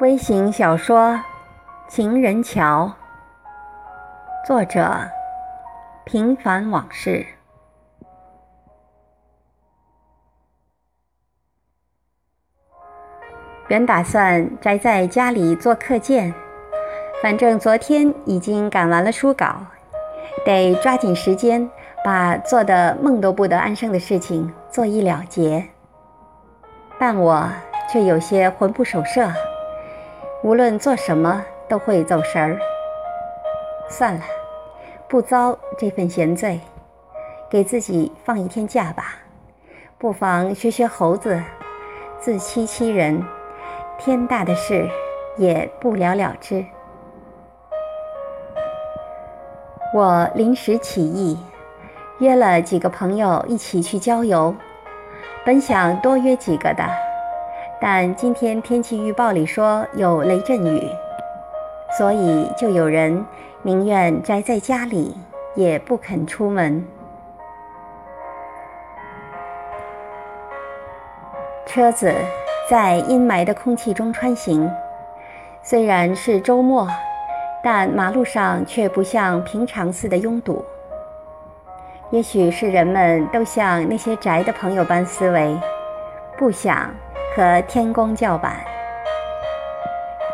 微型小说《情人桥》，作者：平凡往事。原打算宅在家里做课件，反正昨天已经赶完了书稿，得抓紧时间把做的梦都不得安生的事情做一了结。但我却有些魂不守舍。无论做什么都会走神儿。算了，不遭这份闲罪，给自己放一天假吧。不妨学学猴子，自欺欺人，天大的事也不了了之。我临时起意，约了几个朋友一起去郊游，本想多约几个的。但今天天气预报里说有雷阵雨，所以就有人宁愿宅在家里，也不肯出门。车子在阴霾的空气中穿行，虽然是周末，但马路上却不像平常似的拥堵。也许是人们都像那些宅的朋友般思维，不想。和天公叫板，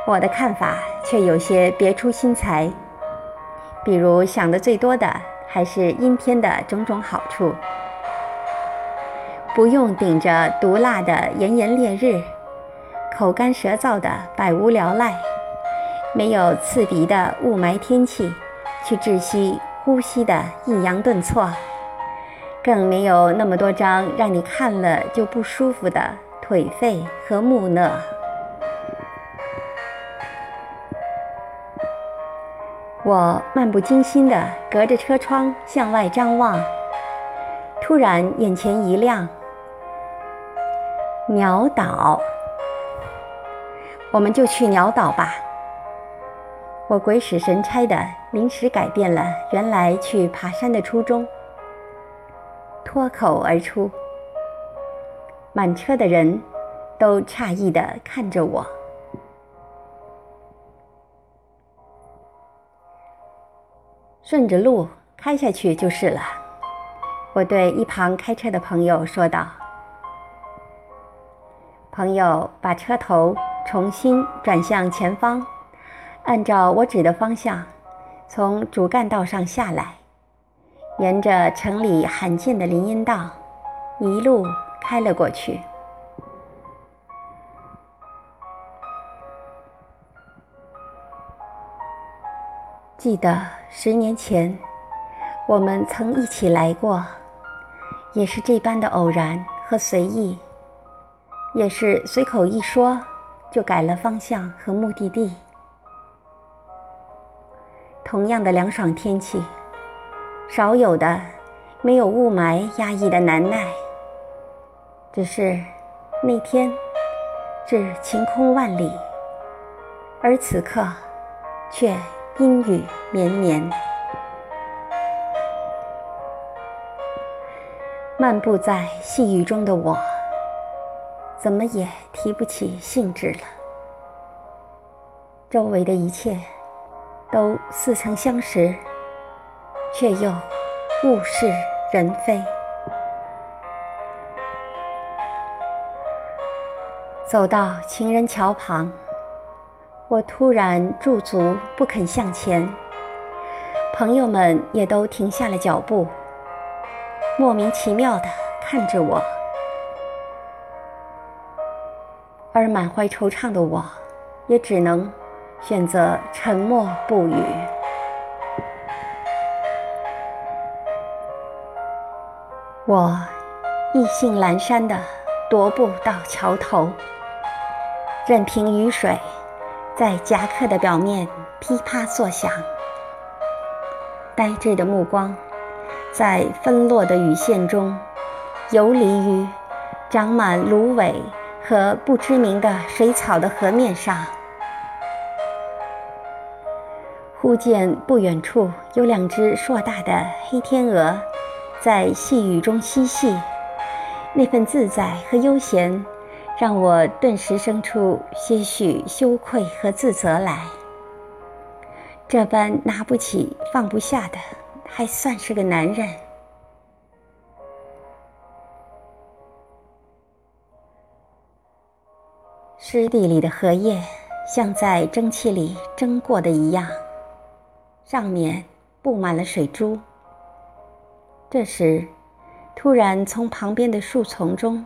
我的看法却有些别出心裁。比如想的最多的还是阴天的种种好处，不用顶着毒辣的炎炎烈日，口干舌燥的百无聊赖，没有刺鼻的雾霾天气去窒息呼吸的抑扬顿挫，更没有那么多张让你看了就不舒服的。颓废和木讷，我漫不经心地隔着车窗向外张望，突然眼前一亮，鸟岛，我们就去鸟岛吧。我鬼使神差地临时改变了原来去爬山的初衷，脱口而出。满车的人都诧异地看着我。顺着路开下去就是了，我对一旁开车的朋友说道。朋友把车头重新转向前方，按照我指的方向，从主干道上下来，沿着城里罕见的林荫道，一路。开了过去。记得十年前，我们曾一起来过，也是这般的偶然和随意，也是随口一说就改了方向和目的地。同样的凉爽天气，少有的没有雾霾压抑的难耐。只是那天，是晴空万里，而此刻却阴雨绵绵。漫步在细雨中的我，怎么也提不起兴致了。周围的一切都似曾相识，却又物是人非。走到情人桥旁，我突然驻足不肯向前，朋友们也都停下了脚步，莫名其妙地看着我，而满怀惆怅的我，也只能选择沉默不语。我意兴阑珊地踱步到桥头。任凭雨水在夹克的表面噼啪作响，呆滞的目光在纷落的雨线中游离于长满芦苇和不知名的水草的河面上。忽见不远处有两只硕大的黑天鹅在细雨中嬉戏，那份自在和悠闲。让我顿时生出些许羞愧和自责来。这般拿不起放不下的，还算是个男人。湿地里的荷叶，像在蒸汽里蒸过的一样，上面布满了水珠。这时，突然从旁边的树丛中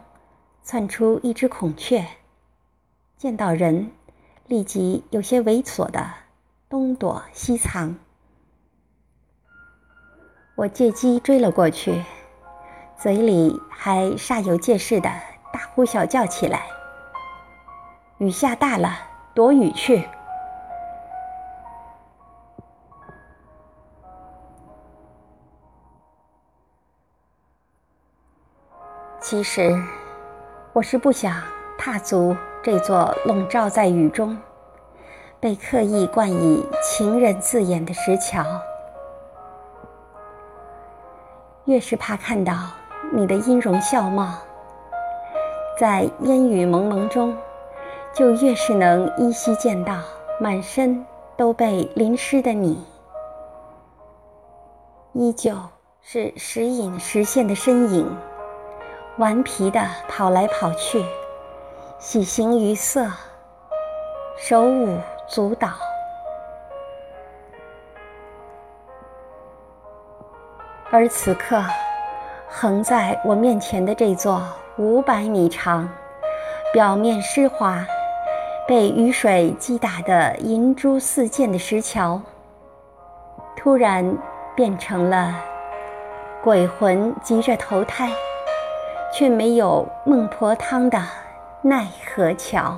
窜出一只孔雀，见到人，立即有些猥琐的东躲西藏。我借机追了过去，嘴里还煞有介事的大呼小叫起来：“雨下大了，躲雨去！”其实，我是不想踏足这座笼罩在雨中、被刻意冠以情人字眼的石桥。越是怕看到你的音容笑貌，在烟雨蒙蒙中，就越是能依稀见到满身都被淋湿的你，依旧是时隐时现的身影。顽皮的跑来跑去，喜形于色，手舞足蹈。而此刻，横在我面前的这座五百米长、表面湿滑、被雨水击打的银珠四溅的石桥，突然变成了鬼魂急着投胎。却没有孟婆汤的奈何桥。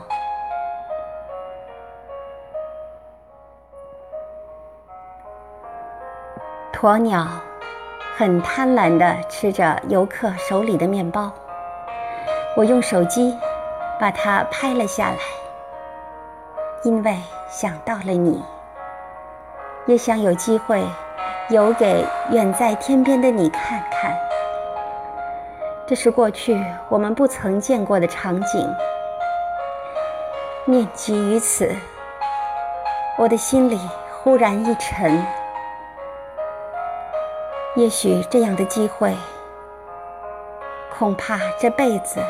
鸵鸟很贪婪地吃着游客手里的面包，我用手机把它拍了下来，因为想到了你，也想有机会游给远在天边的你看看。这是过去我们不曾见过的场景。念及于此，我的心里忽然一沉。也许这样的机会，恐怕这辈子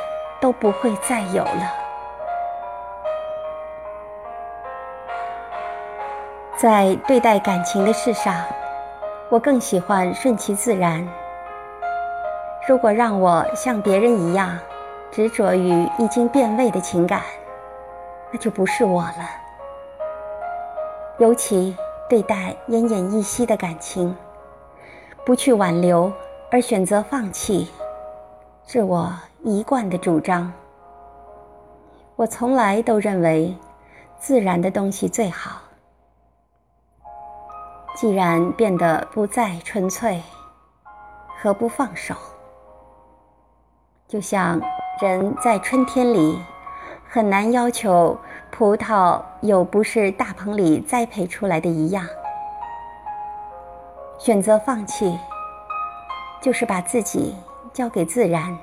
都不会再有了。在对待感情的事上，我更喜欢顺其自然。如果让我像别人一样执着于已经变味的情感，那就不是我了。尤其对待奄奄一息的感情，不去挽留而选择放弃，是我一贯的主张。我从来都认为，自然的东西最好。既然变得不再纯粹，何不放手？就像人在春天里很难要求葡萄有不是大棚里栽培出来的一样，选择放弃，就是把自己交给自然。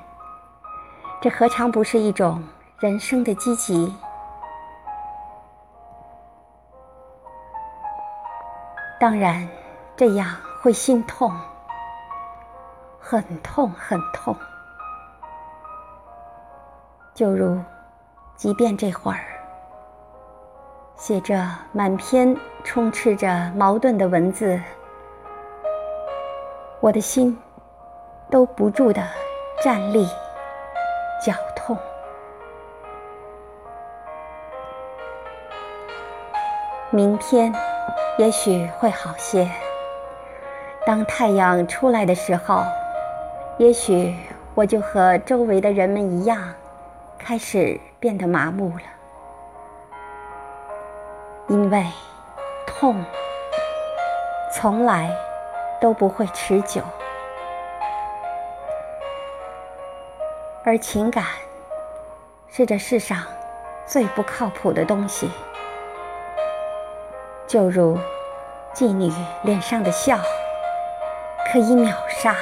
这何尝不是一种人生的积极？当然，这样会心痛，很痛，很痛。就如，即便这会儿写着满篇充斥着矛盾的文字，我的心都不住的站立、绞痛。明天也许会好些。当太阳出来的时候，也许我就和周围的人们一样。开始变得麻木了，因为痛从来都不会持久，而情感是这世上最不靠谱的东西，就如妓女脸上的笑，可以秒杀。